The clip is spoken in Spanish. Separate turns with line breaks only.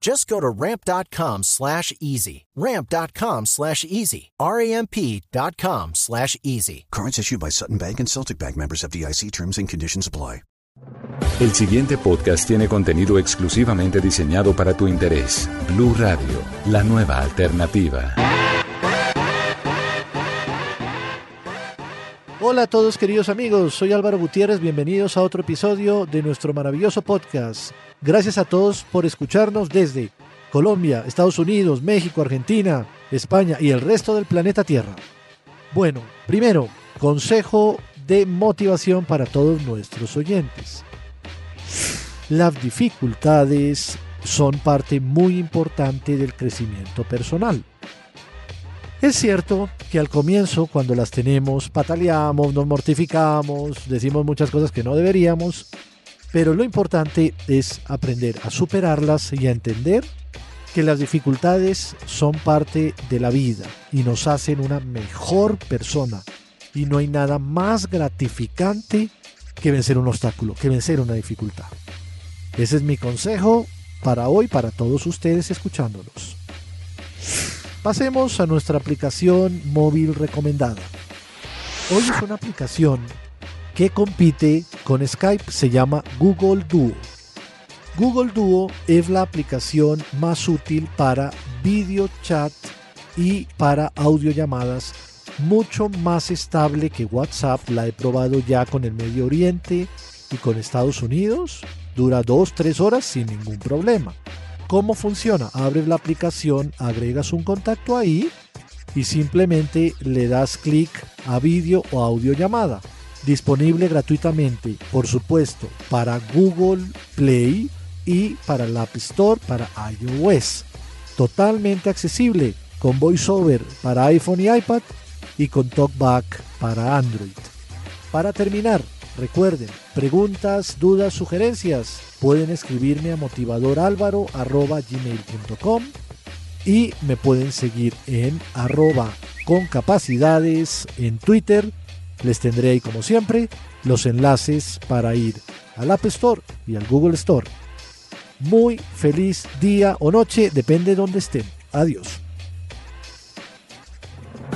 Just go to ramp.com slash easy. Ramp.com slash easy. R-A-M-P.com slash easy.
Cards issued by Sutton Bank and Celtic Bank members of DIC terms and conditions apply.
El siguiente podcast tiene contenido exclusivamente diseñado para tu interés. Blue Radio, la nueva alternativa.
Hola a todos queridos amigos, soy Álvaro Gutiérrez, bienvenidos a otro episodio de nuestro maravilloso podcast. Gracias a todos por escucharnos desde Colombia, Estados Unidos, México, Argentina, España y el resto del planeta Tierra. Bueno, primero, consejo de motivación para todos nuestros oyentes. Las dificultades son parte muy importante del crecimiento personal. Es cierto que al comienzo, cuando las tenemos, pataleamos, nos mortificamos, decimos muchas cosas que no deberíamos, pero lo importante es aprender a superarlas y a entender que las dificultades son parte de la vida y nos hacen una mejor persona. Y no hay nada más gratificante que vencer un obstáculo, que vencer una dificultad. Ese es mi consejo para hoy, para todos ustedes escuchándonos. Pasemos a nuestra aplicación móvil recomendada. Hoy es una aplicación que compite con Skype, se llama Google Duo. Google Duo es la aplicación más útil para video chat y para audiollamadas, mucho más estable que WhatsApp. La he probado ya con el Medio Oriente y con Estados Unidos. Dura 2-3 horas sin ningún problema. ¿Cómo funciona? Abres la aplicación, agregas un contacto ahí y simplemente le das clic a vídeo o audio llamada disponible gratuitamente, por supuesto, para Google Play y para la App Store para iOS. Totalmente accesible con VoiceOver para iPhone y iPad y con TalkBack para Android. Para terminar, recuerden, preguntas, dudas, sugerencias, pueden escribirme a motivadoralvaro.gmail.com y me pueden seguir en arroba con capacidades en Twitter les tendré ahí como siempre los enlaces para ir al App Store y al Google Store. Muy feliz día o noche, depende de donde estén. Adiós.